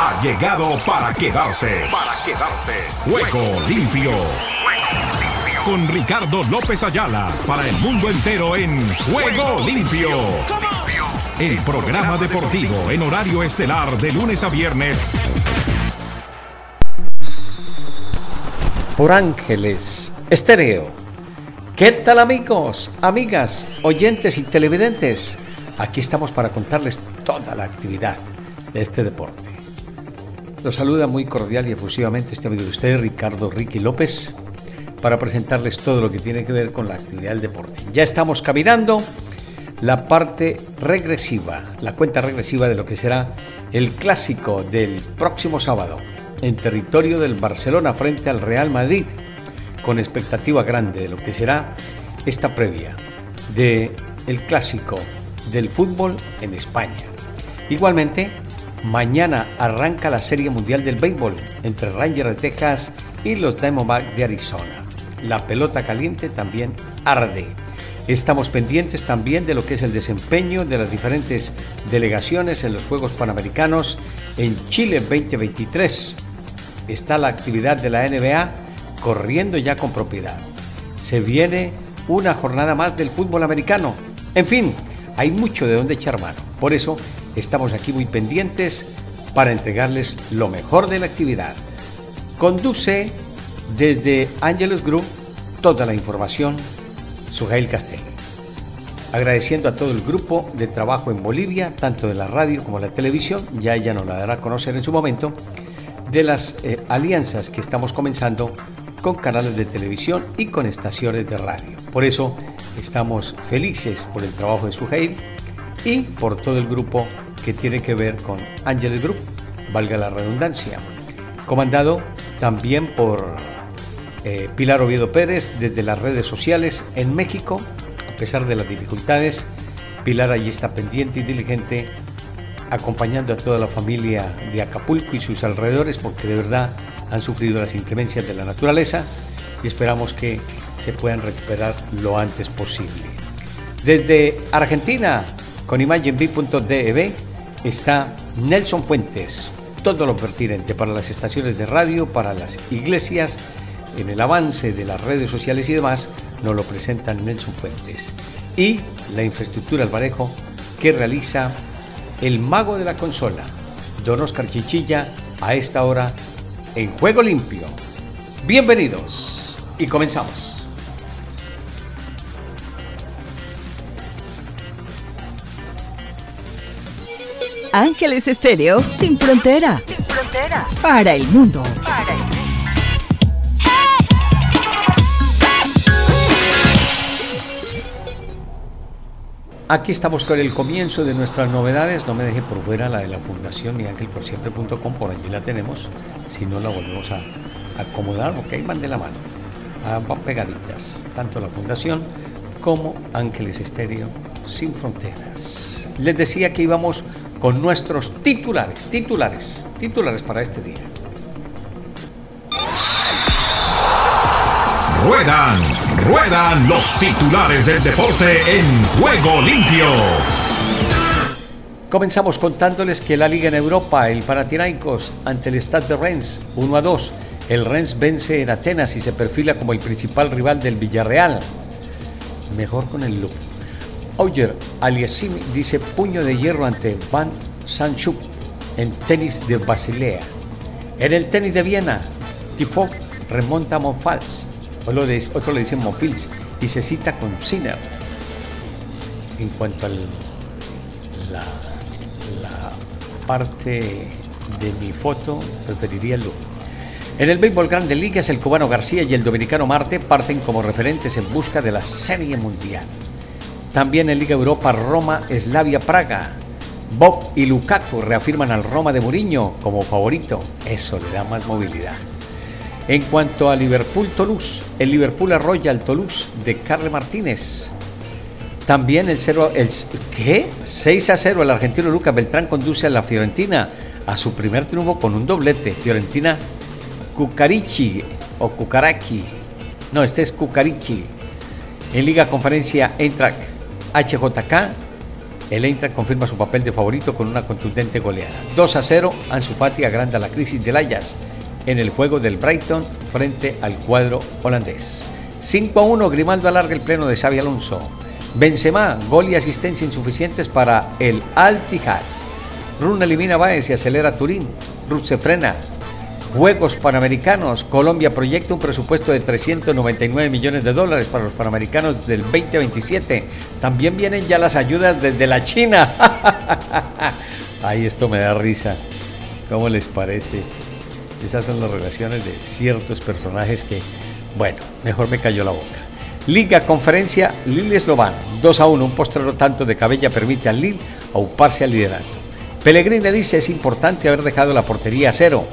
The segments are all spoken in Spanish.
ha llegado para quedarse. Para quedarse. Juego limpio. Con Ricardo López Ayala para el mundo entero en Juego limpio. El programa deportivo en horario estelar de lunes a viernes. Por Ángeles Estéreo. ¿Qué tal amigos, amigas, oyentes y televidentes? Aquí estamos para contarles toda la actividad de este deporte. Los saluda muy cordial y efusivamente este amigo de ustedes, Ricardo Ricky López, para presentarles todo lo que tiene que ver con la actividad del deporte. Ya estamos caminando la parte regresiva, la cuenta regresiva de lo que será el clásico del próximo sábado en territorio del Barcelona frente al Real Madrid, con expectativa grande de lo que será esta previa de el clásico del fútbol en España. Igualmente, mañana arranca la Serie Mundial del Béisbol entre Rangers de Texas y los Diamondbacks de Arizona. La pelota caliente también arde. Estamos pendientes también de lo que es el desempeño de las diferentes delegaciones en los Juegos Panamericanos en Chile 2023. Está la actividad de la NBA corriendo ya con propiedad. Se viene una jornada más del fútbol americano. En fin, hay mucho de donde echar mano. Por eso estamos aquí muy pendientes para entregarles lo mejor de la actividad. Conduce desde Angelus Group toda la información Sujail Castel. Agradeciendo a todo el grupo de trabajo en Bolivia, tanto de la radio como de la televisión, ya ella nos la dará a conocer en su momento, de las eh, alianzas que estamos comenzando con canales de televisión y con estaciones de radio. Por eso Estamos felices por el trabajo de Suheil y por todo el grupo que tiene que ver con Angel Group, valga la redundancia, comandado también por eh, Pilar Oviedo Pérez desde las redes sociales en México. A pesar de las dificultades, Pilar allí está pendiente y diligente acompañando a toda la familia de Acapulco y sus alrededores porque de verdad han sufrido las inclemencias de la naturaleza y esperamos que se puedan recuperar lo antes posible. Desde Argentina, con imagenb.dev, está Nelson Fuentes. Todo lo pertinente para las estaciones de radio, para las iglesias, en el avance de las redes sociales y demás, nos lo presenta Nelson Fuentes. Y la infraestructura al manejo que realiza el mago de la consola, Don Oscar Chichilla, a esta hora en Juego Limpio. Bienvenidos y comenzamos. Ángeles Estéreo sin frontera. Sin frontera. Para el mundo. Para el mundo. Aquí estamos con el comienzo de nuestras novedades. No me deje por fuera la de la Fundación Siempre.com, por allí la tenemos. Si no, la volvemos a acomodar, ok, van de la mano. Ah, van pegaditas, tanto la Fundación como Ángeles Estéreo sin fronteras. Les decía que íbamos con nuestros titulares, titulares, titulares para este día. Ruedan, ruedan los titulares del deporte en juego limpio. Comenzamos contándoles que la Liga en Europa, el Panathinaikos ante el Stade de Rennes 1 a 2. El Rennes vence en Atenas y se perfila como el principal rival del Villarreal. Mejor con el look. Oyer Aliasim dice puño de hierro ante Van Sanchuk en tenis de Basilea. En el tenis de Viena, Tifo remonta a Monfals, otro le dice Monfils, y se cita con Sinner. En cuanto a la, parte de mi foto, preferiría el look. En el béisbol Grande Ligas, el cubano García y el dominicano Marte parten como referentes en busca de la Serie Mundial. También en Liga Europa, Roma, Eslavia, Praga. Bob y Lukaku reafirman al Roma de Mourinho como favorito. Eso le da más movilidad. En cuanto a Liverpool-Toulouse, el Liverpool arrolla al Toulouse de Carle Martínez. También el 0 el ¿qué? 6 a 0 el argentino Lucas Beltrán conduce a la Fiorentina a su primer triunfo con un doblete. Fiorentina Cucarici o Cucarachi. No, este es Cucarici. En Liga Conferencia Eintracht HJK el Eintracht confirma su papel de favorito con una contundente goleada. 2 a 0, Ansu agranda la crisis del Ajax en el juego del Brighton frente al cuadro holandés. 5 a 1, Grimaldo alarga el pleno de Xavi Alonso. Benzema, gol y asistencia insuficientes para el Al-Tihad. Run elimina Baez y acelera Turín. Ruth se frena. Juegos Panamericanos. Colombia proyecta un presupuesto de 399 millones de dólares para los Panamericanos del 2027. También vienen ya las ayudas desde la China. Ay, esto me da risa. ¿Cómo les parece? Esas son las relaciones de ciertos personajes que, bueno, mejor me cayó la boca. Liga Conferencia Lille Eslovan 2 a 1. Un postrero tanto de Cabella permite al Lille auparse al liderato. Pellegrini dice es importante haber dejado la portería a cero.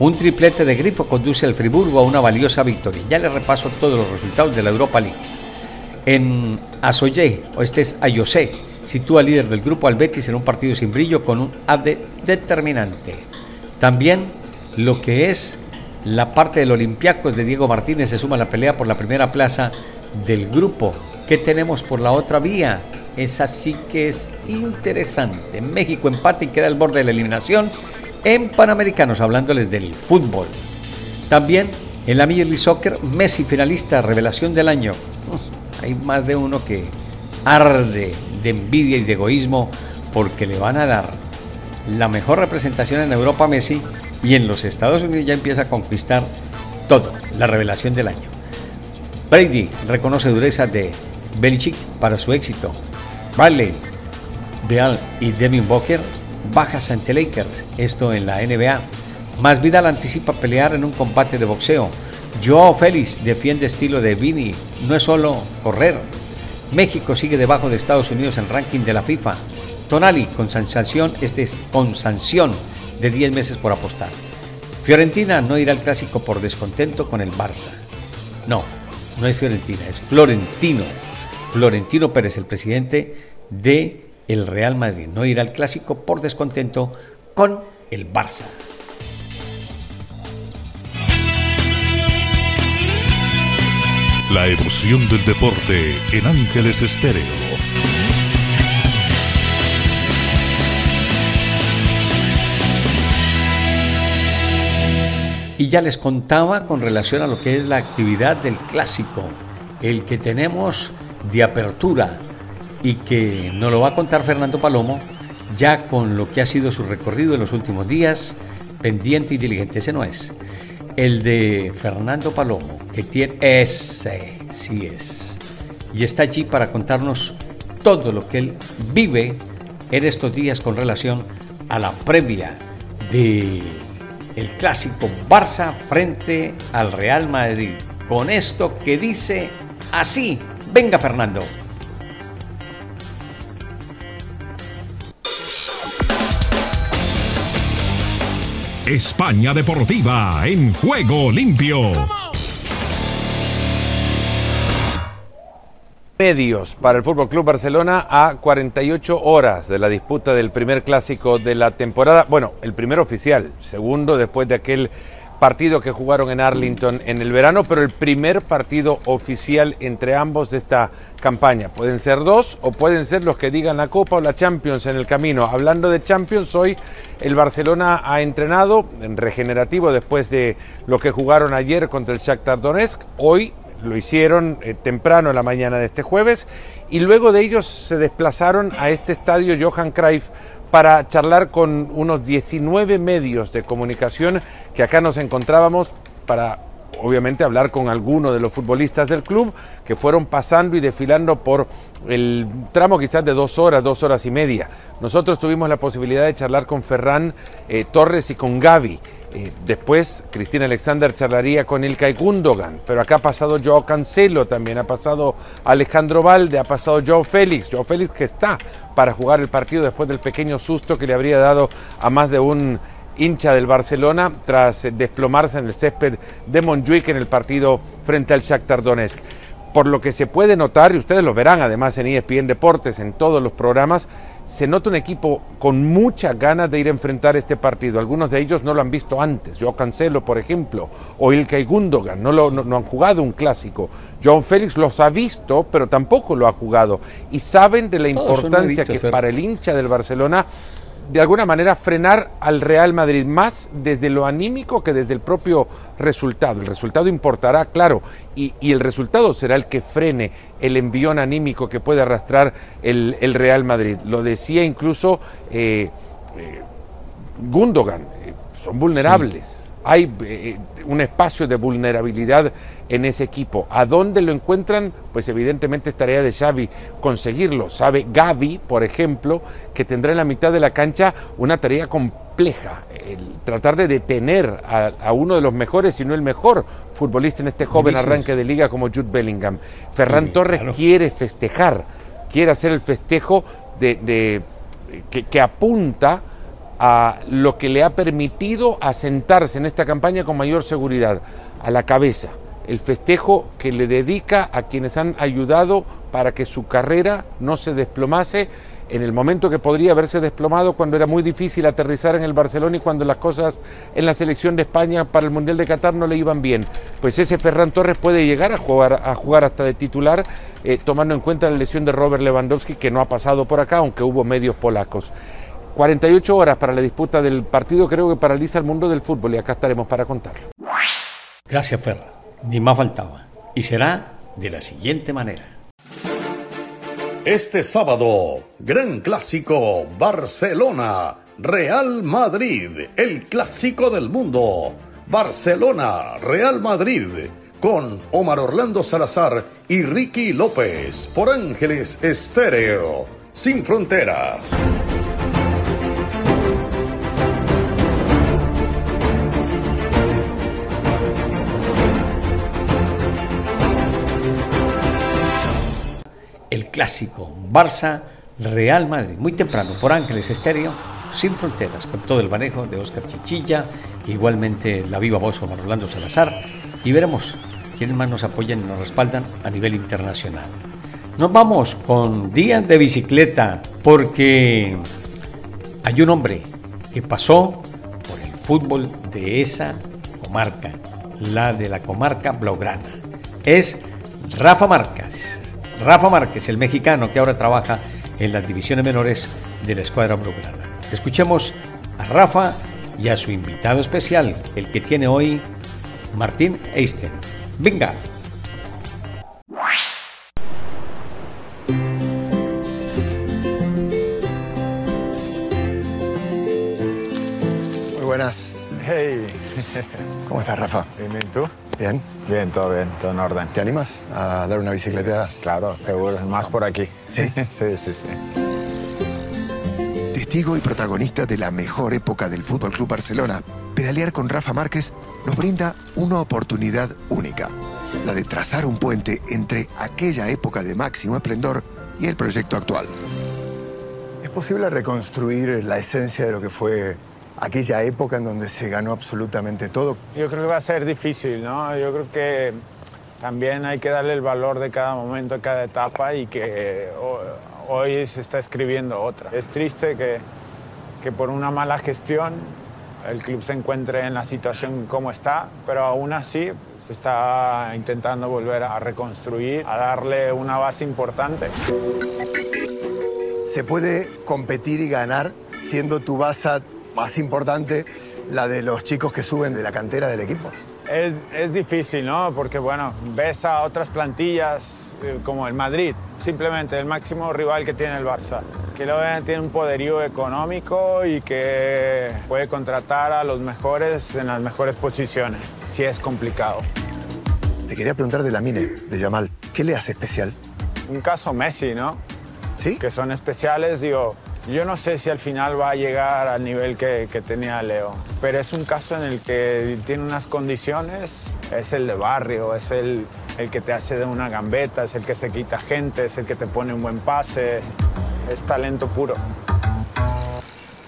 Un triplete de Grifo conduce al Friburgo a una valiosa victoria. Ya le repaso todos los resultados de la Europa League. En Asoye, o este es Ayosé, sitúa líder del grupo al Betis en un partido sin brillo con un AD determinante. También lo que es la parte del Olympiacos de Diego Martínez se suma a la pelea por la primera plaza del grupo. ¿Qué tenemos por la otra vía? Esa sí que es interesante. México empate y queda al borde de la eliminación en Panamericanos, hablándoles del fútbol. También en la Major Soccer, Messi finalista, revelación del año. Hay más de uno que arde de envidia y de egoísmo porque le van a dar la mejor representación en Europa a Messi y en los Estados Unidos ya empieza a conquistar todo, la revelación del año. Brady reconoce dureza de Belichick para su éxito. Bradley, Beal y Devin Booker bajas ante Lakers, esto en la NBA. Más Vidal anticipa pelear en un combate de boxeo. Joao Félix defiende estilo de Vini, no es solo correr. México sigue debajo de Estados Unidos en ranking de la FIFA. Tonali con sanción, este es con sanción de 10 meses por apostar. Fiorentina no irá al clásico por descontento con el Barça. No, no es Fiorentina, es Florentino. Florentino Pérez, el presidente de el Real Madrid. No irá al clásico por descontento con el Barça. La emoción del deporte en Ángeles Estéreo. Y ya les contaba con relación a lo que es la actividad del clásico, el que tenemos de apertura y que nos lo va a contar Fernando Palomo ya con lo que ha sido su recorrido en los últimos días, pendiente y diligente. Ese no es. El de Fernando Palomo, que tiene ese, sí es. Y está allí para contarnos todo lo que él vive en estos días con relación a la previa de el clásico Barça frente al Real Madrid. Con esto que dice así. Venga Fernando. España Deportiva en juego limpio. medios para el Fútbol Club Barcelona a 48 horas de la disputa del primer clásico de la temporada. Bueno, el primer oficial, segundo después de aquel partido que jugaron en Arlington en el verano, pero el primer partido oficial entre ambos de esta campaña. Pueden ser dos o pueden ser los que digan la Copa o la Champions en el camino. Hablando de Champions, hoy el Barcelona ha entrenado en regenerativo después de lo que jugaron ayer contra el Shakhtar Donetsk. Hoy lo hicieron eh, temprano en la mañana de este jueves y luego de ellos se desplazaron a este estadio Johan Cruyff para charlar con unos 19 medios de comunicación que acá nos encontrábamos para obviamente hablar con algunos de los futbolistas del club que fueron pasando y desfilando por el tramo quizás de dos horas, dos horas y media. Nosotros tuvimos la posibilidad de charlar con Ferran eh, Torres y con Gaby. Eh, después Cristina Alexander charlaría con Ilkay Gundogan, pero acá ha pasado Joao Cancelo también, ha pasado Alejandro Valde, ha pasado Joao Félix, Joao Félix que está para jugar el partido después del pequeño susto que le habría dado a más de un hincha del Barcelona tras desplomarse en el césped de Montjuic en el partido frente al Shakhtar Donetsk. Por lo que se puede notar, y ustedes lo verán además en ESPN Deportes, en todos los programas, se nota un equipo con muchas ganas de ir a enfrentar este partido. Algunos de ellos no lo han visto antes. Yo Cancelo, por ejemplo, o Ilkay Gundogan, no, lo, no, han jugado un clásico. John Félix los ha visto, pero tampoco lo ha jugado. Y saben de la importancia que para el hincha del Barcelona de alguna manera frenar al Real Madrid más desde lo anímico que desde el propio resultado. El resultado importará, claro, y, el resultado será el que frene el envión anímico que puede arrastrar el, Real Madrid. Lo decía incluso eh, eh, Gundogan, eh, son vulnerables hay un espacio de vulnerabilidad en ese equipo. ¿A dónde lo encuentran? Pues evidentemente es tarea de Xavi conseguirlo. Sabe Gaby, por ejemplo, que tendrá en la mitad de la cancha una tarea compleja, el tratar de detener a, uno de los mejores, si no el mejor futbolista en este joven arranque de liga como Jude Bellingham. Ferran Torres quiere festejar, quiere hacer el festejo de, que apunta a lo que le ha permitido asentarse en esta campaña con mayor seguridad, a la cabeza, el festejo que le dedica a quienes han ayudado para que su carrera no se desplomase en el momento que podría haberse desplomado cuando era muy difícil aterrizar en el Barcelona y cuando las cosas en la selección de España para el Mundial de Qatar no le iban bien. Pues ese Ferran Torres puede llegar a jugar, a jugar hasta de titular, eh, tomando en cuenta la lesión de Robert Lewandowski, que no ha pasado por acá, aunque hubo medios polacos. 48 horas para la disputa del partido creo que paraliza el mundo del fútbol y acá estaremos para contarlo. Gracias, Ferra. Ni más faltaba. Y será de la siguiente manera. Este sábado, gran clásico Barcelona, Real Madrid, el clásico del mundo. Barcelona, Real Madrid, con Omar Orlando Salazar y Ricky López por Ángeles Estéreo, sin fronteras. Clásico Barça Real Madrid, muy temprano por Ángeles Estéreo, sin fronteras, con todo el manejo de Oscar Chichilla, igualmente la viva voz de Orlando Salazar, y veremos quiénes más nos apoyan y nos respaldan a nivel internacional. Nos vamos con días de bicicleta, porque hay un hombre que pasó por el fútbol de esa comarca, la de la comarca Blaugrana. Es Rafa Márquez. Rafa Márquez, el mexicano que ahora trabaja en las divisiones menores de la escuadra blaugrana. Escuchemos a Rafa y a su invitado especial, el que tiene hoy Martín Eisten. Venga. Muy buenas. Hey. ¿Cómo estás, Rafa? Bien, ¿tú? Bien. Bien, todo bien, todo en orden. ¿Te animas a dar una bicicleta? Claro, seguro, más por aquí. ¿Sí? sí, sí, sí. Testigo y protagonista de la mejor época del Fútbol Club Barcelona, pedalear con Rafa Márquez nos brinda una oportunidad única, la de trazar un puente entre aquella época de máximo esplendor y el proyecto actual. ¿Es posible reconstruir la esencia de lo que fue aquella época en donde se ganó absolutamente todo. Yo creo que va a ser difícil, ¿no? Yo creo que también hay que darle el valor de cada momento, de cada etapa y que hoy se está escribiendo otra. Es triste que, que por una mala gestión el club se encuentre en la situación como está, pero aún así se está intentando volver a reconstruir, a darle una base importante. ¿Se puede competir y ganar siendo tu base más importante la de los chicos que suben de la cantera del equipo. Es, es difícil, ¿no? Porque, bueno, ves a otras plantillas eh, como el Madrid, simplemente el máximo rival que tiene el Barça, que luego tiene un poderío económico y que puede contratar a los mejores en las mejores posiciones. Sí es complicado. Te quería preguntar de la Mine, de Yamal. ¿Qué le hace especial? Un caso Messi, ¿no? ¿Sí? Que son especiales, digo, yo no sé si al final va a llegar al nivel que, tenía Leo, pero es un caso en el que tiene unas condiciones, es el de barrio, es el, el que te hace de una gambeta, es el que se quita gente, es el que te pone un buen pase, es talento puro.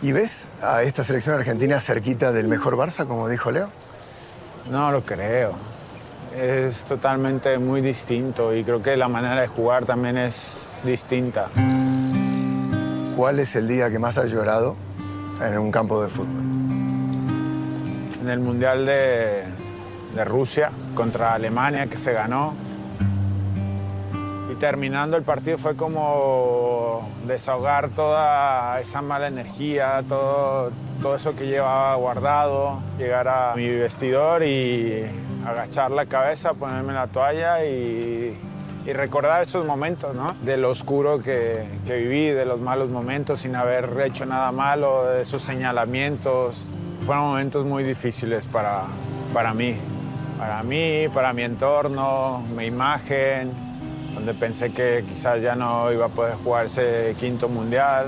¿Y ves a esta selección argentina cerquita del mejor Barça, como dijo Leo? No lo creo. Es totalmente muy distinto y creo que la manera de jugar también es distinta. ¿Cuál es el día que más has llorado en un campo de fútbol? En el Mundial de, Rusia contra Alemania que se ganó. Y terminando el partido fue como desahogar toda esa mala energía, todo, todo eso que llevaba guardado, llegar a mi vestidor y agachar la cabeza, ponerme la toalla y, y recordar esos momentos, ¿no? De oscuro que, que viví, de los malos momentos sin haber hecho nada malo, de esos señalamientos. Fueron momentos muy difíciles para, para mí, para mí, para mi entorno, mi imagen, donde pensé que quizás ya no iba a poder jugar ese quinto mundial.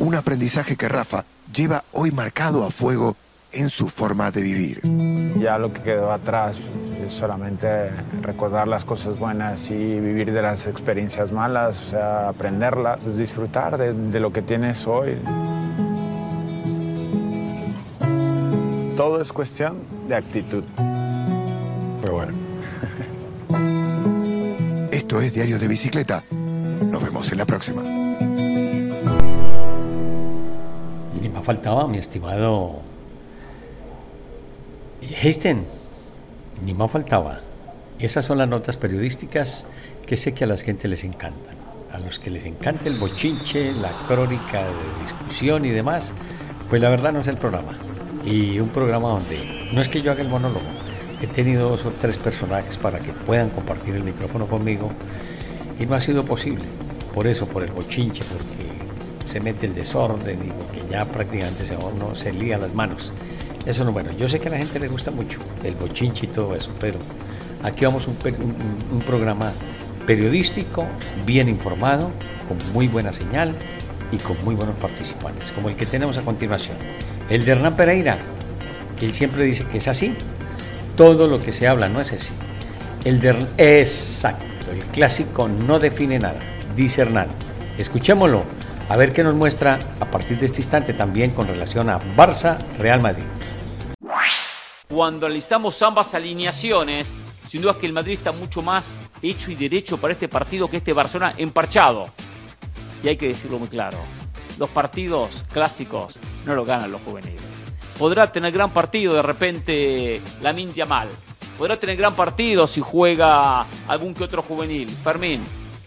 Un aprendizaje que Rafa lleva hoy marcado a fuego en su forma de vivir. Ya lo que quedó atrás es solamente recordar las cosas buenas y vivir de las experiencias malas, o sea, aprenderlas, pues, disfrutar de, de lo que tienes hoy. Todo es cuestión de actitud. Pero bueno. Esto es Diario de Bicicleta. Nos vemos en la próxima. Ni me faltaba, mi estimado Heisten, ni más faltaba. Esas son las notas periodísticas que sé que a la gente les encantan. A los que les encanta el bochinche, la crónica de discusión y demás, pues la verdad no es el programa. Y un programa donde no es que yo haga el monólogo, he tenido dos o tres personajes para que puedan compartir el micrófono conmigo y no ha sido posible. Por eso, por el bochinche, porque se mete el desorden y porque ya prácticamente se, no, se lía las manos. Eso no, bueno, yo sé que a la gente le gusta mucho el bochinche y todo eso, pero aquí vamos un, un, un programa periodístico, bien informado, con muy buena señal y con muy buenos participantes, como el que tenemos a continuación. El de Hernán Pereira, que él siempre dice que es así. Todo lo que se habla no es así. El de Exacto, el clásico no define nada, dice Hernán. Escuchémoslo, a ver qué nos muestra a partir de este instante también con relación a Barça Real Madrid. Cuando analizamos ambas alineaciones, sin duda es que el Madrid está mucho más hecho y derecho para este partido que este Barcelona emparchado. Y hay que decirlo muy claro, los partidos clásicos no lo ganan los juveniles. Podrá tener gran partido de repente Lamin Yamal. Podrá tener gran partido si juega algún que otro juvenil, Fermín.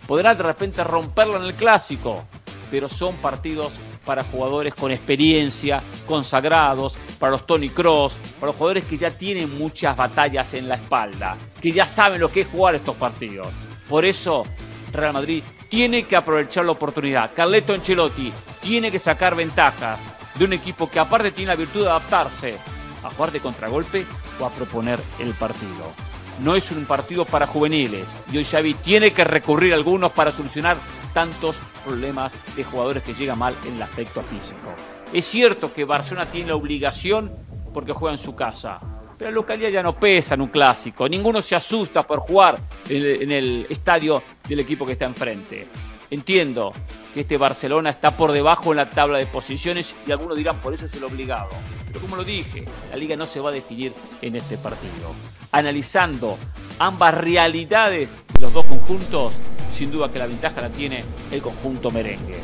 Podrá de repente romperlo en el clásico. Pero son partidos para jugadores con experiencia, consagrados, para los Tony Cross, para los jugadores que ya tienen muchas batallas en la espalda, que ya saben lo que es jugar estos partidos. Por eso, Real Madrid tiene que aprovechar la oportunidad. Carleto Ancelotti tiene que sacar ventaja de un equipo que aparte tiene la virtud de adaptarse a jugar de contragolpe o a proponer el partido. No es un partido para juveniles y hoy Xavi tiene que recurrir a algunos para solucionar tantos problemas de jugadores que llegan mal en el aspecto físico. Es cierto que Barcelona tiene la obligación porque juega en su casa, pero la localidad ya no pesa en un clásico. Ninguno se asusta por jugar en el estadio del equipo que está enfrente. Entiendo que este Barcelona está por debajo en la tabla de posiciones y algunos dirán por eso es el obligado. Pero como lo dije, la liga no se va a definir en este partido. Analizando ambas realidades de los dos conjuntos, sin duda que la ventaja la tiene el conjunto merengue.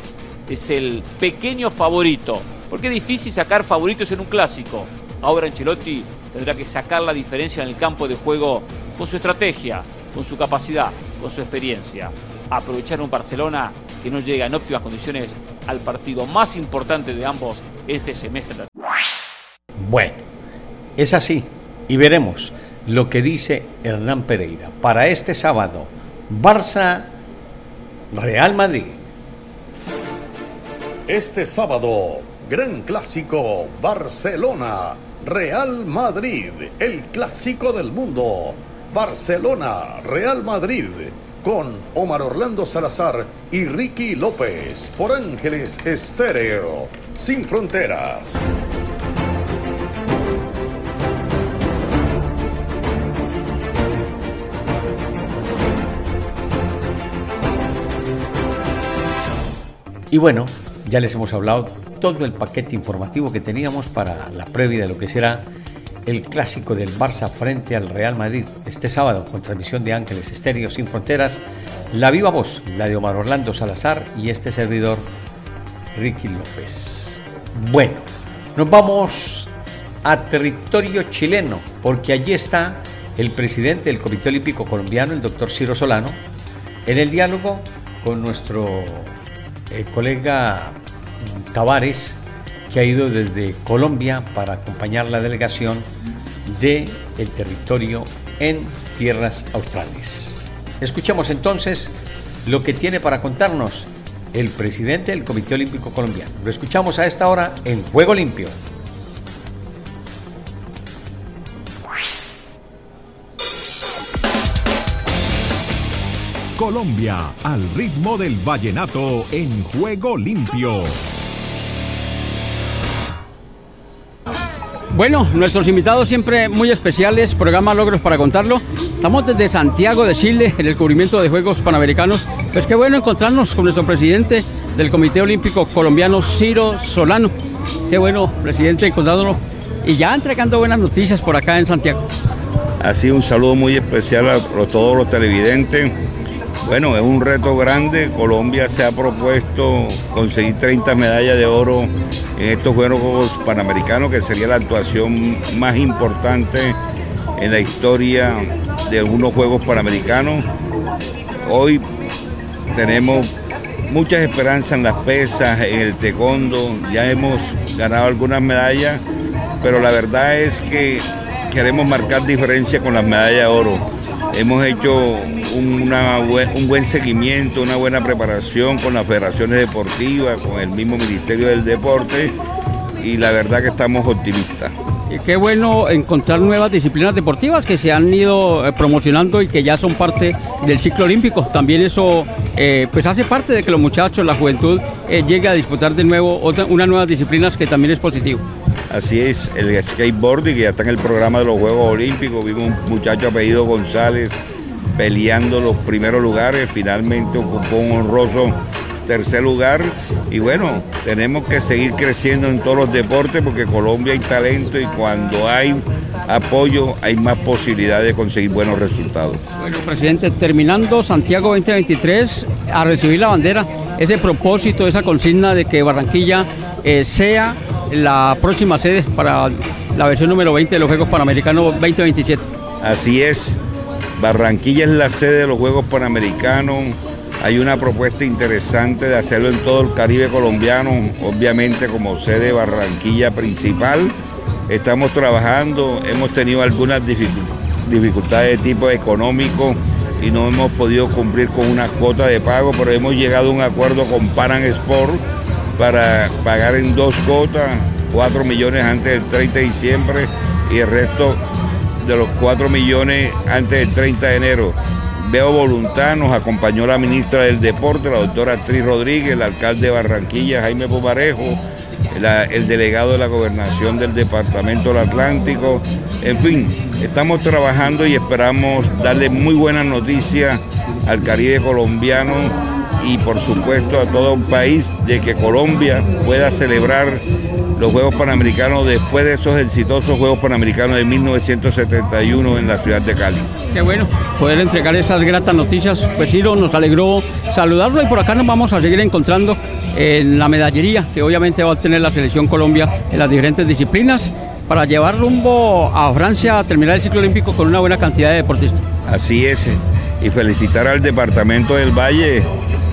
Es el pequeño favorito, porque es difícil sacar favoritos en un clásico. Ahora Ancelotti tendrá que sacar la diferencia en el campo de juego con su estrategia, con su capacidad, con su experiencia. Aprovechar un Barcelona que no llega en óptimas condiciones al partido más importante de ambos este semestre. Bueno, es así y veremos lo que dice Hernán Pereira para este sábado. Barça Real Madrid. Este sábado, gran clásico Barcelona Real Madrid, el clásico del mundo. Barcelona Real Madrid con Omar Orlando Salazar y Ricky López por Ángeles Estéreo, sin fronteras. Y bueno, ya les hemos hablado todo el paquete informativo que teníamos para la previa de lo que será el clásico del Barça frente al Real Madrid este sábado con transmisión de Ángeles Estéreo sin fronteras la viva voz, la de Omar Orlando Salazar y este servidor, Ricky López. Bueno, nos vamos a territorio chileno, porque allí está el presidente del Comité Olímpico Colombiano, el doctor Ciro Solano, en el diálogo con nuestro eh, colega Tavares, que ha ido desde Colombia para acompañar la delegación del el territorio en tierras australes. Escuchemos entonces lo que tiene para contarnos el presidente del Comité Olímpico Colombiano. Lo escuchamos a esta hora en Juego Limpio. Colombia, al ritmo del vallenato en Juego Limpio. Bueno, nuestros invitados siempre muy especiales, programa Logros para contarlo. Estamos desde Santiago de Chile en el cubrimiento de Juegos Panamericanos. Pues qué bueno encontrarnos con nuestro presidente del Comité Olímpico Colombiano, Ciro Solano. Qué bueno, presidente, encontrándolo y ya entregando buenas noticias por acá en Santiago. Así un saludo muy especial a todos los televidentes bueno, es un reto grande. Colombia se ha propuesto conseguir 30 medallas de oro en estos Juegos Panamericanos, que sería la actuación más importante en la historia de algunos Juegos Panamericanos. Hoy tenemos muchas esperanzas en las pesas, en el taekwondo, ya hemos ganado algunas medallas, pero la verdad es que queremos marcar diferencia con las medallas de oro. Hemos hecho un buen seguimiento, una buena preparación con las federaciones deportivas, con el mismo Ministerio del Deporte y la verdad que estamos optimistas. Y qué bueno encontrar nuevas disciplinas deportivas que se han ido eh, promocionando y que ya son parte del ciclo olímpico. También eso eh, pues hace parte de que los muchachos, la juventud, eh, llegue a disputar de nuevo otra, unas nuevas disciplinas que también es positivo. Así es, el skateboarding que ya está en el programa de los Juegos Olímpicos. Vimos un muchacho apellido González peleando los primeros lugares, finalmente ocupó un honroso tercer lugar y bueno, tenemos que seguir creciendo en todos los deportes porque Colombia hay talento y cuando hay apoyo hay más posibilidades de conseguir buenos resultados. Bueno, presidente, terminando Santiago 2023 a recibir la bandera, ese propósito, esa consigna de que Barranquilla eh, sea la próxima sede para la versión número 20 de los Juegos Panamericanos 2027. Así es, Barranquilla es la sede de los Juegos Panamericanos. Hay una propuesta interesante de hacerlo en todo el Caribe colombiano, obviamente como sede Barranquilla principal. Estamos trabajando, hemos tenido algunas dificultades de tipo económico y no hemos podido cumplir con una cuota de pago, pero hemos llegado a un acuerdo con Paran Sport para pagar en dos cuotas, 4 millones antes del 30 de diciembre y el resto de los 4 millones antes del 30 de enero. Veo voluntad, nos acompañó la ministra del Deporte, la doctora Tris Rodríguez, el alcalde de Barranquilla, Jaime Poparejo, el delegado de la gobernación del Departamento del Atlántico. En fin, estamos trabajando y esperamos darle muy buenas noticias al Caribe colombiano y por supuesto a todo un país de que Colombia pueda celebrar los Juegos Panamericanos después de esos exitosos Juegos Panamericanos de 1971 en la ciudad de Cali. Qué bueno poder entregar esas gratas noticias. Pues Ciro, nos alegró saludarlo y por acá nos vamos a seguir encontrando en la medallería que obviamente va a tener la selección Colombia en las diferentes disciplinas para llevar rumbo a Francia a terminar el ciclo olímpico con una buena cantidad de deportistas. Así es, y felicitar al departamento del Valle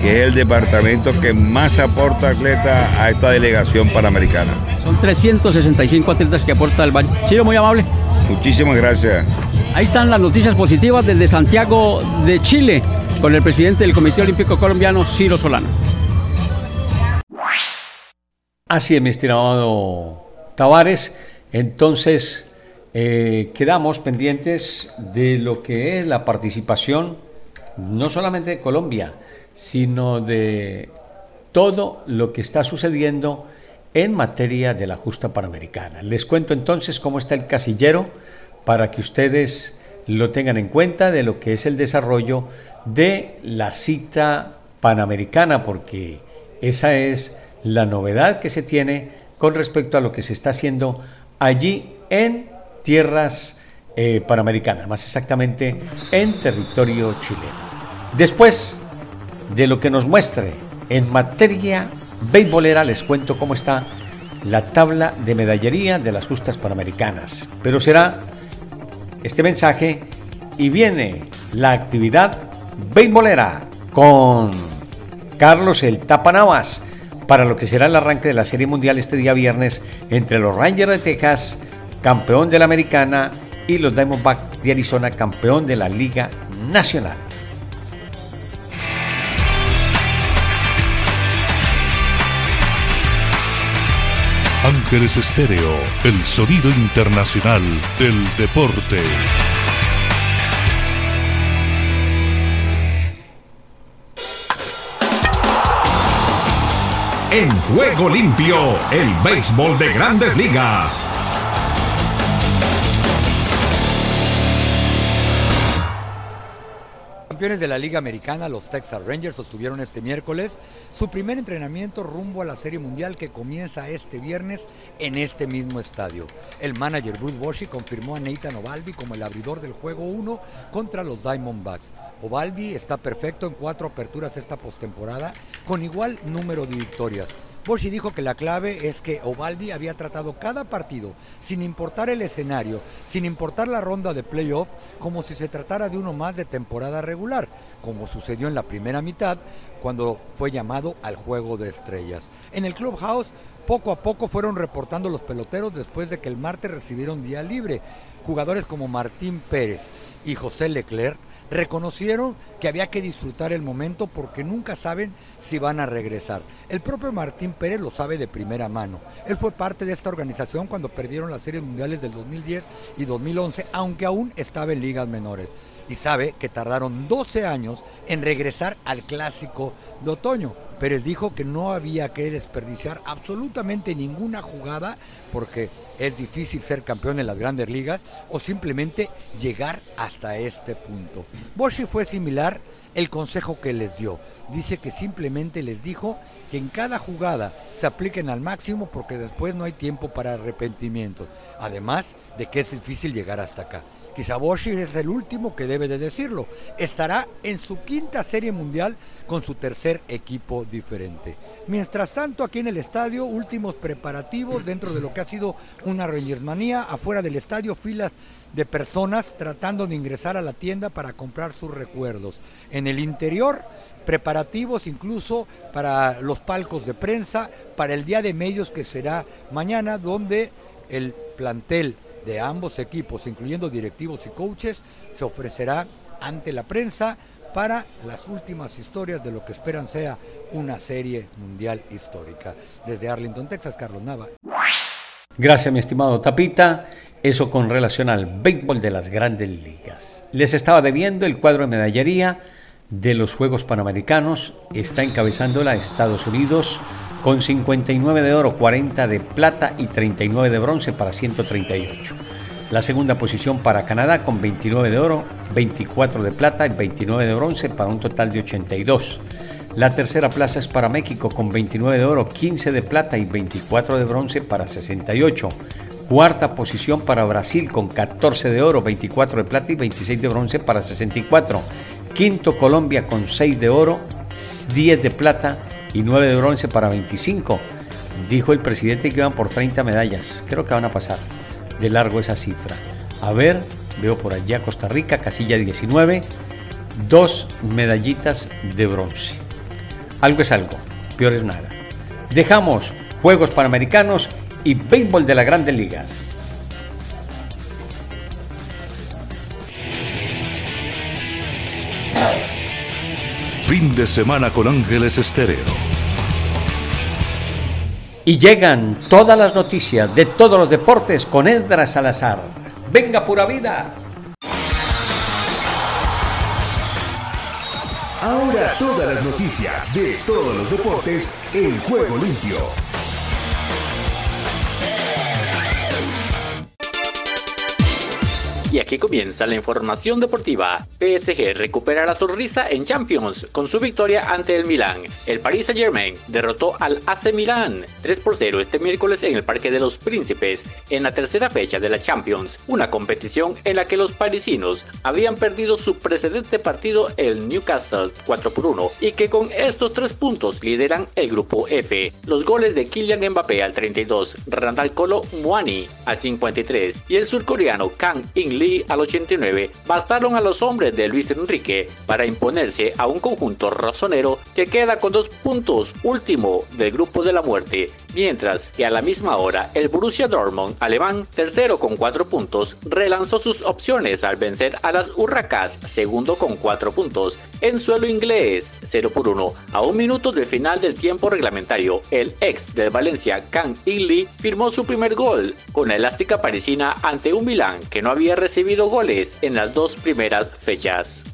que es el departamento que más aporta atletas a esta delegación panamericana. Son 365 atletas que aporta el Valle. Ciro, muy amable. Muchísimas gracias. Ahí están las noticias positivas desde Santiago de Chile con el presidente del Comité Olímpico Colombiano, Ciro Solano. Así es, mi estimado Tavares. Entonces, eh, quedamos pendientes de lo que es la participación, no solamente de Colombia, sino de todo lo que está sucediendo en materia de la justa panamericana. Les cuento entonces cómo está el casillero para que ustedes lo tengan en cuenta de lo que es el desarrollo de la cita panamericana, porque esa es la novedad que se tiene con respecto a lo que se está haciendo allí en tierras eh, panamericanas, más exactamente en territorio chileno. Después de lo que nos muestre en materia beisbolera, les cuento cómo está la tabla de medallería de las justas panamericanas. Pero será este mensaje y viene la actividad beisbolera con Carlos el Tapanavas para lo que será el arranque de la Serie Mundial este día viernes entre los Rangers de Texas, campeón de la Americana, y los Diamondbacks de Arizona, campeón de la Liga Nacional. Ángeles Estéreo, el sonido internacional del deporte. En juego limpio, el béisbol de grandes ligas. Campeones de la Liga Americana, los Texas Rangers, sostuvieron este miércoles su primer entrenamiento rumbo a la Serie Mundial que comienza este viernes en este mismo estadio. El manager Bruce Bochy confirmó a Nathan Ovaldi como el abridor del juego 1 contra los Diamondbacks. Ovaldi está perfecto en cuatro aperturas esta postemporada con igual número de victorias. Boschi dijo que la clave es que Ovaldi había tratado cada partido, sin importar el escenario, sin importar la ronda de playoff, como si se tratara de uno más de temporada regular, como sucedió en la primera mitad, cuando fue llamado al juego de estrellas. En el clubhouse, poco a poco fueron reportando los peloteros después de que el martes recibieron día libre. Jugadores como Martín Pérez y José Leclerc reconocieron que había que disfrutar el momento porque nunca saben si van a regresar. El propio Martín Pérez lo sabe de primera mano. Él fue parte de esta organización cuando perdieron las series mundiales del 2010 y 2011, aunque aún estaba en ligas menores. Y sabe que tardaron 12 años en regresar al clásico de otoño. Pérez dijo que no había que desperdiciar absolutamente ninguna jugada porque es difícil ser campeón en las grandes ligas o simplemente llegar hasta este punto. Boshi fue similar el consejo que les dio. Dice que simplemente les dijo que en cada jugada se apliquen al máximo porque después no hay tiempo para arrepentimiento. Además de que es difícil llegar hasta acá. Quizá Boshi es el último que debe de decirlo. Estará en su quinta serie mundial con su tercer equipo diferente. Mientras tanto, aquí en el estadio, últimos preparativos dentro de lo que ha sido una Rangersmanía. Afuera del estadio, filas de personas tratando de ingresar a la tienda para comprar sus recuerdos. En el interior, preparativos incluso para los palcos de prensa, para el día de medios que será mañana, donde el plantel de ambos equipos, incluyendo directivos y coaches, se ofrecerá ante la prensa para las últimas historias de lo que esperan sea una serie mundial histórica. Desde Arlington, Texas, Carlos Nava. Gracias, mi estimado Tapita. Eso con relación al béisbol de las grandes ligas. Les estaba debiendo el cuadro de medallería de los Juegos Panamericanos. Está encabezándola Estados Unidos con 59 de oro, 40 de plata y 39 de bronce para 138. La segunda posición para Canadá con 29 de oro, 24 de plata y 29 de bronce para un total de 82. La tercera plaza es para México con 29 de oro, 15 de plata y 24 de bronce para 68. Cuarta posición para Brasil con 14 de oro, 24 de plata y 26 de bronce para 64. Quinto Colombia con 6 de oro, 10 de plata y 9 de bronce para 25. Dijo el presidente que iban por 30 medallas. Creo que van a pasar de largo esa cifra. A ver, veo por allá Costa Rica, casilla 19, dos medallitas de bronce. Algo es algo, peor es nada. Dejamos Juegos Panamericanos y béisbol de las grandes ligas. Fin de semana con Ángeles Estéreo. Y llegan todas las noticias de todos los deportes con Esdras Salazar. Venga pura vida. Ahora todas las noticias de todos los deportes en juego limpio. Y aquí comienza la información deportiva. PSG recupera la sonrisa en Champions con su victoria ante el Milán. El Paris Saint-Germain derrotó al AC Milán 3 por 0 este miércoles en el Parque de los Príncipes en la tercera fecha de la Champions, una competición en la que los parisinos habían perdido su precedente partido el Newcastle 4 por 1 y que con estos tres puntos lideran el grupo F. Los goles de Kylian Mbappé al 32, Randall Colo Muani al 53 y el surcoreano Kang In Lee al 89 bastaron a los hombres de Luis Enrique para imponerse a un conjunto razonero que queda con dos puntos último del grupo de la muerte, mientras que a la misma hora el Borussia Dortmund alemán, tercero con cuatro puntos, relanzó sus opciones al vencer a las Urracas, segundo con cuatro puntos, en suelo inglés, 0 por 1. A un minuto del final del tiempo reglamentario, el ex del Valencia, Kang In firmó su primer gol con la elástica parisina ante un Milán que no había recibido goles en las dos primeras fechas.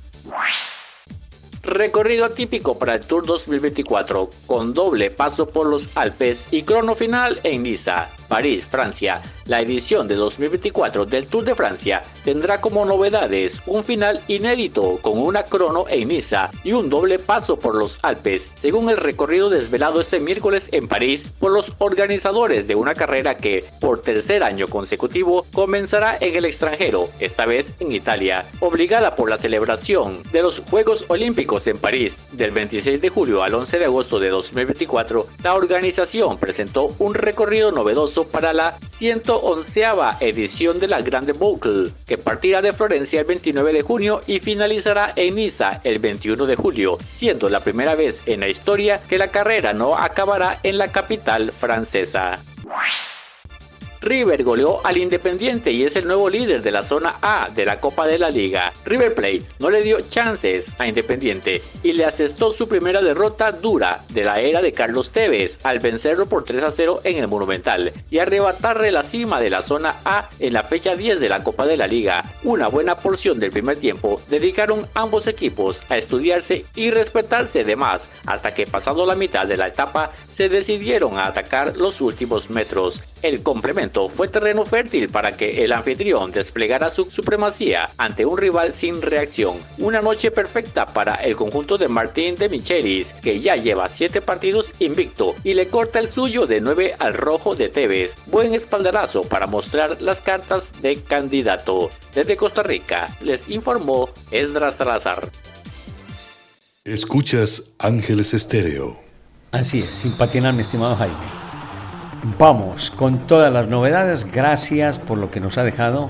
Recorrido atípico para el Tour 2024, con doble paso por los Alpes y crono final en Niza, París, Francia. La edición de 2024 del Tour de Francia tendrá como novedades un final inédito con una crono en Niza y un doble paso por los Alpes, según el recorrido desvelado este miércoles en París por los organizadores de una carrera que, por tercer año consecutivo, comenzará en el extranjero, esta vez en Italia, obligada por la celebración de los Juegos Olímpicos en París del 26 de julio al 11 de agosto de 2024. La organización presentó un recorrido novedoso para la 100 onceava edición de la Grande Boucle, que partirá de Florencia el 29 de junio y finalizará en Niza el 21 de julio, siendo la primera vez en la historia que la carrera no acabará en la capital francesa. River goleó al Independiente y es el nuevo líder de la zona A de la Copa de la Liga. River Plate no le dio chances a Independiente y le asestó su primera derrota dura de la era de Carlos Tevez al vencerlo por 3 a 0 en el Monumental y arrebatarle la cima de la zona A en la fecha 10 de la Copa de la Liga. Una buena porción del primer tiempo dedicaron ambos equipos a estudiarse y respetarse de más hasta que pasado la mitad de la etapa se decidieron a atacar los últimos metros. El complemento fue terreno fértil para que el anfitrión desplegara su supremacía ante un rival sin reacción. Una noche perfecta para el conjunto de Martín de Michelis, que ya lleva 7 partidos invicto y le corta el suyo de 9 al rojo de Tevez. Buen espaldarazo para mostrar las cartas de candidato. Desde Costa Rica les informó Esdras Salazar. Escuchas Ángeles Estéreo. Así es, sin patinar, mi estimado Jaime. Vamos con todas las novedades. Gracias por lo que nos ha dejado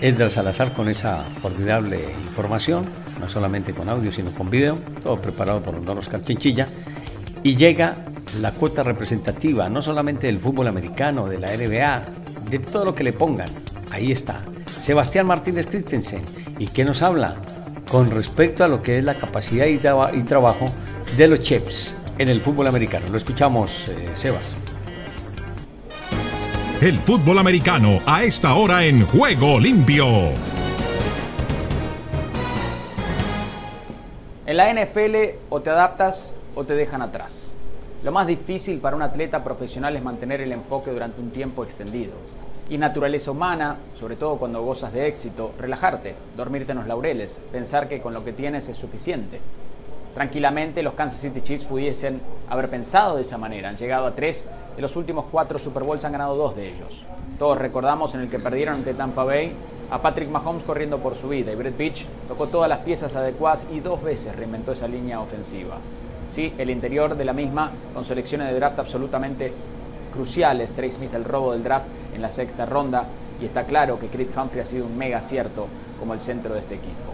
Edgar Salazar con esa formidable información, no solamente con audio, sino con video, todo preparado por don Oscar Chinchilla. Y llega la cuota representativa, no solamente del fútbol americano, de la NBA, de todo lo que le pongan. Ahí está. Sebastián Martínez Christensen. ¿Y qué nos habla? Con respecto a lo que es la capacidad y, trabajo de los chefs en el fútbol americano. Lo escuchamos, eh, Sebas. El fútbol americano a esta hora en Juego Limpio. En la NFL o te adaptas o te dejan atrás. Lo más difícil para un atleta profesional es mantener el enfoque durante un tiempo extendido. Y naturaleza humana, sobre todo cuando gozas de éxito, relajarte, dormirte en los laureles, pensar que con lo que tienes es suficiente. Tranquilamente los Kansas City Chiefs pudiesen haber pensado de esa manera. Han llegado a tres de los últimos cuatro Super Bowls, han ganado dos de ellos. Todos recordamos en el que perdieron ante Tampa Bay a Patrick Mahomes corriendo por su vida y Brett Beach tocó todas las piezas adecuadas y dos veces reinventó esa línea ofensiva. Sí, el interior de la misma con selecciones de draft absolutamente cruciales. Trey Smith el robo del draft en la sexta ronda y está claro que Creed Humphrey ha sido un mega acierto como el centro de este equipo.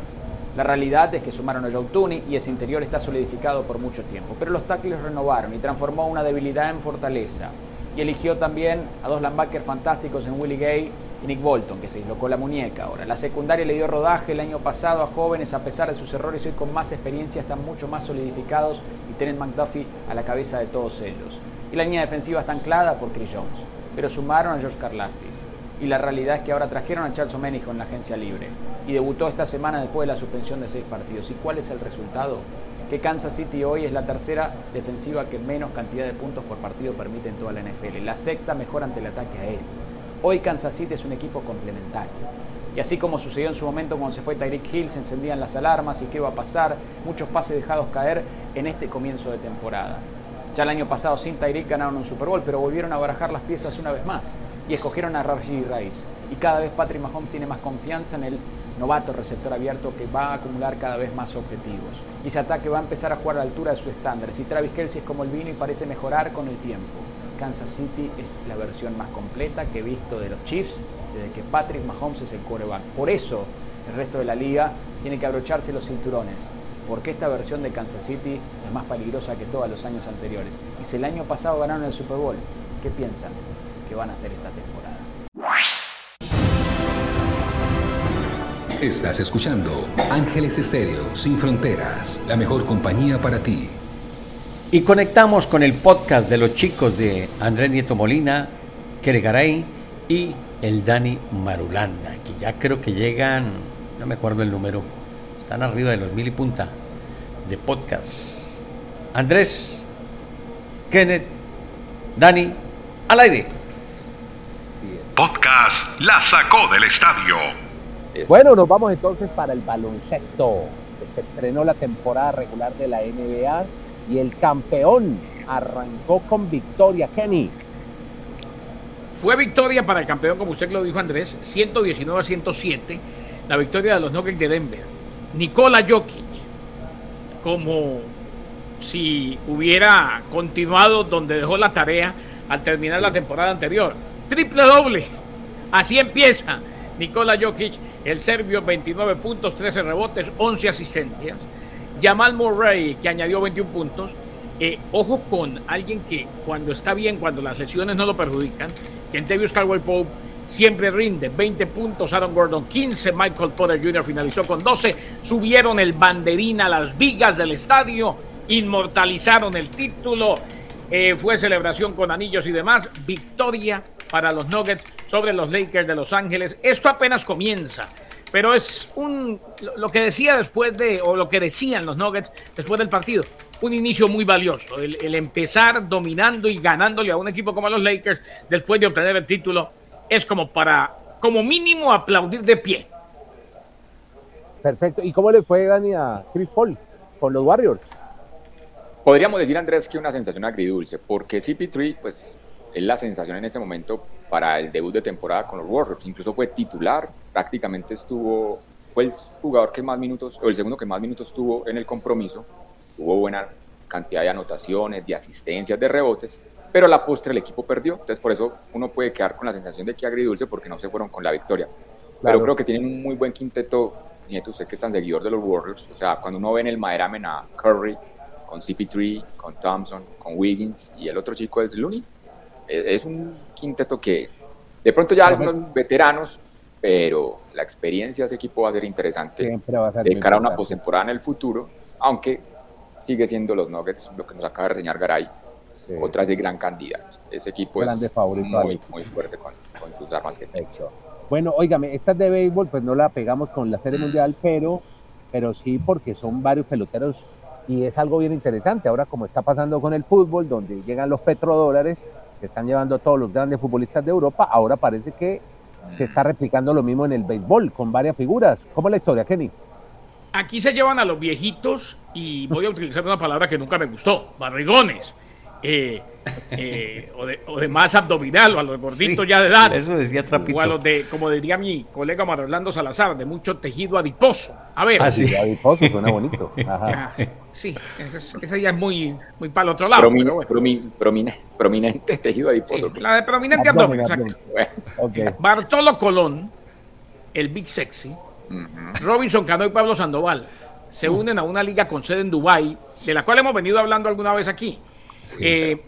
La realidad es que sumaron a Joe y ese interior está solidificado por mucho tiempo. Pero los tackles renovaron y transformó una debilidad en fortaleza. Y eligió también a dos linebackers fantásticos en Willie Gay y Nick Bolton, que se dislocó la muñeca ahora. La secundaria le dio rodaje el año pasado a jóvenes a pesar de sus errores. Hoy con más experiencia están mucho más solidificados y tienen McDuffie a la cabeza de todos ellos. Y la línea defensiva está anclada por Chris Jones. Pero sumaron a George Karlaftis y la realidad es que ahora trajeron a Charles Omenijo en la agencia libre y debutó esta semana después de la suspensión de seis partidos. ¿Y cuál es el resultado? Que Kansas City hoy es la tercera defensiva que menos cantidad de puntos por partido permite en toda la NFL, la sexta mejor ante el ataque aéreo. Hoy Kansas City es un equipo complementario. Y así como sucedió en su momento cuando se fue Tyreek Hill, se encendían las alarmas y qué va a pasar, muchos pases dejados caer en este comienzo de temporada. Ya el año pasado sin Tyreek ganaron un Super Bowl, pero volvieron a barajar las piezas una vez más y escogieron a Raji Rice. Y cada vez Patrick Mahomes tiene más confianza en el novato receptor abierto que va a acumular cada vez más objetivos. Y ese ataque va a empezar a jugar a la altura de su estándar. Si Travis Kelsey es como el vino y parece mejorar con el tiempo. Kansas City es la versión más completa que he visto de los Chiefs desde que Patrick Mahomes es el quarterback. Por eso el resto de la liga tiene que abrocharse los cinturones, porque esta versión de Kansas City es más peligrosa que todos los años anteriores. Y si el año pasado ganaron el Super Bowl, ¿qué piensan que van a hacer esta temporada? Estás escuchando Ángeles Estéreo Sin Fronteras, la mejor compañía para ti. Y conectamos con el podcast de los chicos de Andrés Nieto Molina, Keregaray y el Dani Marulanda, que ya creo que llegan, no me acuerdo el número, están arriba de los mil y punta de podcast. Andrés, Kenneth, Dani, al aire. Podcast La sacó del estadio. Bueno, nos vamos entonces para el baloncesto. Se estrenó la temporada regular de la NBA y el campeón arrancó con victoria, Kenny. Fue victoria para el campeón, como usted lo dijo Andrés, 119 a 107, la victoria de los Nuggets de Denver. Nikola Jokic, como si hubiera continuado donde dejó la tarea al terminar la temporada anterior. Triple doble. Así empieza Nikola Jokic, el serbio, 29 puntos, 13 rebotes, 11 asistencias. Jamal Murray, que añadió 21 puntos. Eh, ojo con alguien que cuando está bien, cuando las lesiones no lo perjudican, que en Kentavious Caldwell Pope siempre rinde 20 puntos, Aaron Gordon 15, Michael Potter Jr. finalizó con 12, subieron el banderín a las vigas del estadio, inmortalizaron el título, eh, fue celebración con anillos y demás, victoria para los Nuggets sobre los Lakers de Los Ángeles. Esto apenas comienza, pero es un lo que decía después de, o lo que decían los Nuggets después del partido, un inicio muy valioso, el, el empezar dominando y ganándole a un equipo como los Lakers después de obtener el título es como para, como mínimo, aplaudir de pie. Perfecto. ¿Y cómo le fue, Dani, a Chris Paul con los Warriors? Podríamos decir, Andrés, que una sensación agridulce, porque CP3, pues, es la sensación en ese momento para el debut de temporada con los Warriors. Incluso fue titular, prácticamente estuvo, fue el jugador que más minutos, o el segundo que más minutos tuvo en el compromiso. Tuvo buena cantidad de anotaciones, de asistencias, de rebotes, pero a la postre el equipo perdió. Entonces, por eso uno puede quedar con la sensación de que agridulce porque no se fueron con la victoria. Pero creo que tienen un muy buen quinteto. Nieto, usted que es tan seguidor de los Warriors, o sea, cuando uno ve en el maderamen a Curry, con CP3, con Thompson, con Wiggins y el otro chico es Looney, es un quinteto que de pronto ya algunos veteranos, pero la experiencia de ese equipo va a ser interesante va a ser de cara a una postemporada en el futuro, aunque sigue siendo los Nuggets, lo que nos acaba de reseñar Garay, otras de gran candidato. Ese equipo Grande es muy, muy fuerte con, con sus armas que tiene. Bueno, óigame, estas de béisbol pues no la pegamos con la Serie Mundial, pero, pero sí porque son varios peloteros y es algo bien interesante. Ahora como está pasando con el fútbol, donde llegan los petrodólares, que están llevando todos los grandes futbolistas de Europa, ahora parece que se está replicando lo mismo en el béisbol, con varias figuras. ¿Cómo es la historia, Kenny? Aquí se llevan a los viejitos y voy a utilizar una palabra que nunca me gustó, barrigones. Eh, eh, o, de, o de más abdominal, o a los gorditos Sí, ya de edad. eso decía Trapito. O a los de, como diría mi colega Mario Orlando Salazar, de mucho tejido adiposo. A ver. Ah, sí. Adiposo, suena bonito. Ajá. Ah, Sí, ese ya es muy, muy para el otro lado. Promine- pero bueno. promi- promine- prominente tejido adiposo. La de prominente abdomen, exacto. Bueno, Bartolo Colón, el Big Sexy, Robinson Cano y Pablo Sandoval se unen a una liga con sede en Dubái, de la cual hemos venido hablando alguna vez aquí. Eh,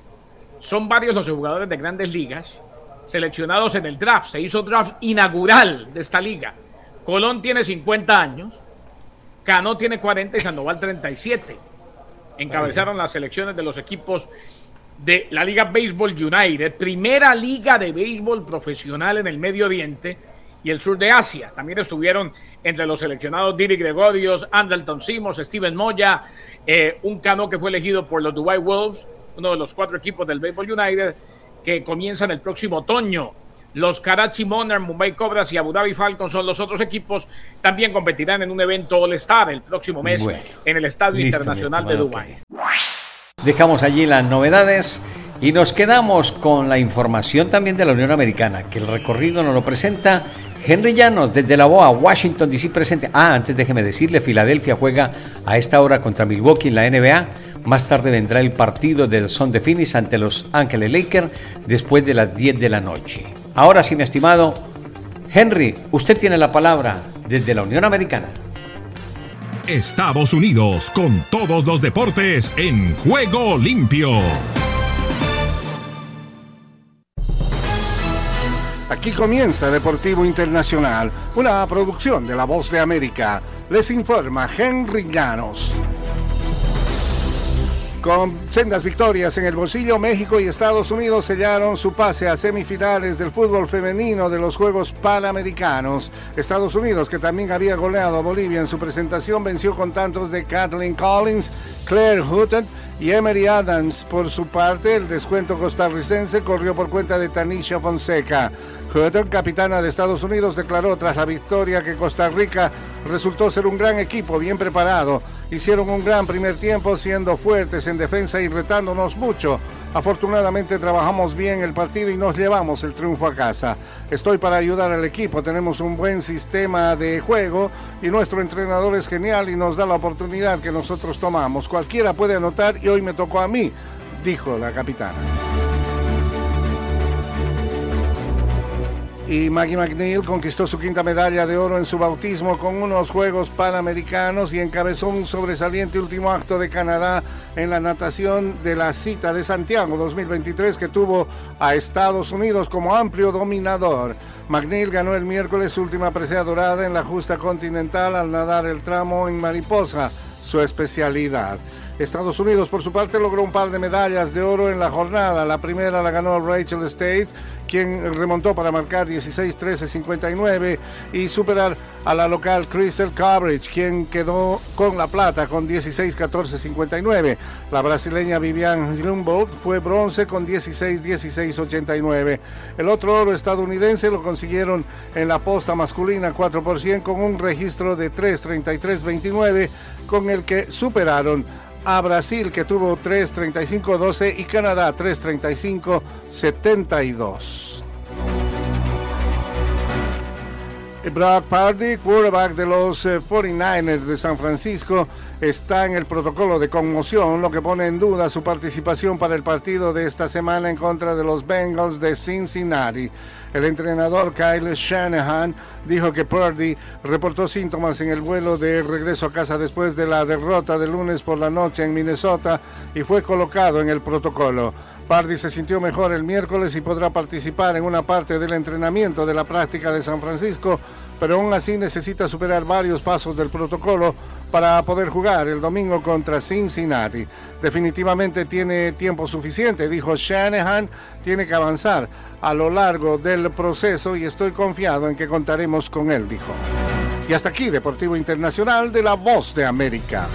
son varios los jugadores de grandes ligas seleccionados en el draft. Se hizo draft inaugural de esta liga. Colón tiene 50 años, Cano tiene 40 y Sandoval 37. Encabezaron las selecciones de los equipos de la Liga Baseball United, primera liga de béisbol profesional en el Medio Oriente y el sur de Asia. También estuvieron entre los seleccionados Didi Gregorios, Andrelton Simos, Steven Moya, eh, un cano que fue elegido por los Dubai Wolves, uno de los cuatro equipos del Baseball United, que comienzan el próximo otoño. Los Karachi Monarch, Mumbai Cobras y Abu Dhabi Falcons son los otros equipos. También competirán en un evento All-Star el próximo mes en el Estadio Internacional de Dubái. Dejamos allí las novedades y nos quedamos con la información también de la Unión Americana, que el recorrido nos lo presenta Henry Llanos desde la BOA, Washington DC presente. Ah, antes déjeme decirle, Filadelfia juega a esta hora contra Milwaukee en la NBA. Más tarde vendrá el partido del Son de Phoenix ante los Ángeles Lakers después de las 10 de la noche. Ahora sí, mi estimado Henry, usted tiene la palabra desde la Unión Americana. Estados Unidos con todos los deportes en juego limpio. Aquí comienza Deportivo Internacional, una producción de La Voz de América. Les informa Henry Llanos. Con sendas victorias en el bolsillo, México y Estados Unidos sellaron su pase a semifinales del fútbol femenino de los Juegos Panamericanos. Estados Unidos, que también había goleado a Bolivia en su presentación, venció con tantos de Kathleen Collins, Claire Hutton y Emery Adams. Por su parte, el descuento costarricense corrió por cuenta de Tanisha Fonseca. Hutton, capitana de Estados Unidos, declaró tras la victoria que Costa Rica resultó ser un gran equipo, bien preparado. Hicieron un gran primer tiempo siendo fuertes en defensa y retándonos mucho. Afortunadamente trabajamos bien el partido y nos llevamos el triunfo a casa. Estoy para ayudar al equipo, tenemos un buen sistema de juego y nuestro entrenador es genial y nos da la oportunidad que nosotros tomamos. Cualquiera puede anotar y hoy me tocó a mí, dijo la capitana. Y Maggie McNeil conquistó su quinta medalla de oro en su bautismo con unos Juegos Panamericanos y encabezó un sobresaliente último acto de Canadá en la natación de la cita de Santiago 2023 que tuvo a Estados Unidos como amplio dominador. McNeil ganó el miércoles su última presea dorada en la justa continental al nadar el tramo en mariposa, su especialidad. Estados Unidos, por su parte, logró un par de medallas de oro en la jornada. La primera la ganó Rachel State, quien remontó para marcar 16-13-59 y superar a la local Crystal Coverage, quien quedó con la plata con 16-14-59. La brasileña Vivian Humboldt fue bronce con 16-16-89. El otro oro estadounidense lo consiguieron en la posta masculina 4 con un registro de 3-33-29, con el que superaron a Brasil que tuvo 3.35-12 y Canadá 3.35-72. Brock Party, quarterback de los 49ers eh, de San Francisco, está en el protocolo de conmoción, lo que pone en duda su participación para el partido de esta semana en contra de los Bengals de Cincinnati. El entrenador Kyle Shanahan dijo que Purdy reportó síntomas en el vuelo de regreso a casa después de la derrota del lunes por la noche en Minnesota y fue colocado en el protocolo. Purdy se sintió mejor el miércoles y podrá participar en una parte del entrenamiento de la práctica de San Francisco, pero aún así necesita superar varios pasos del protocolo para poder jugar el domingo contra Cincinnati. Definitivamente tiene tiempo suficiente, dijo Shanahan, tiene que avanzar a lo largo del proceso y estoy confiado en que contaremos con él, dijo. Y hasta aquí, Deportivo Internacional de la Voz de América.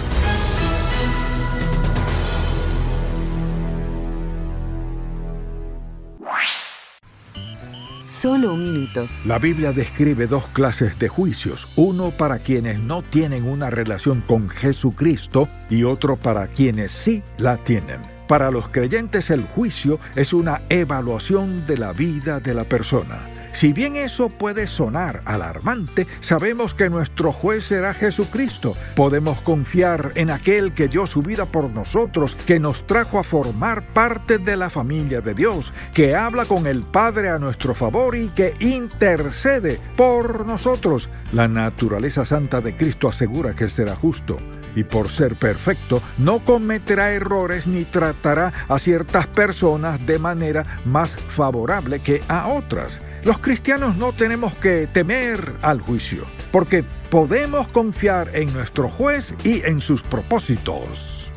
Solo un minuto. La Biblia describe dos clases de juicios, uno para quienes no tienen una relación con Jesucristo y otro para quienes sí la tienen. Para los creyentes el juicio es una evaluación de la vida de la persona. Si bien eso puede sonar alarmante, sabemos que nuestro juez será Jesucristo. Podemos confiar en aquel que dio su vida por nosotros, que nos trajo a formar parte de la familia de Dios, que habla con el Padre a nuestro favor y que intercede por nosotros. La naturaleza santa de Cristo asegura que será justo y por ser perfecto no cometerá errores ni tratará a ciertas personas de manera más favorable que a otras. Los cristianos no tenemos que temer al juicio, porque podemos confiar en nuestro juez y en sus propósitos.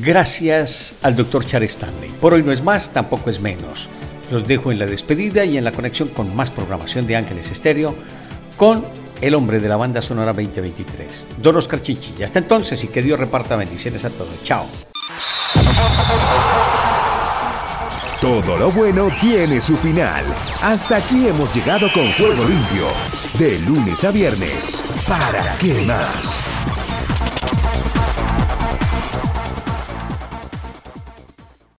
Gracias al doctor Charles Stanley. Por hoy no es más, tampoco es menos. Los dejo en la despedida y en la conexión con más programación de Ángeles Estéreo con el hombre de la banda sonora 2023, Don Oscar Chichi. Hasta entonces y que Dios reparta bendiciones a todos. Chao. Todo lo bueno tiene su final. Hasta aquí hemos llegado con Juego Limpio. De lunes a viernes. ¿Para qué más?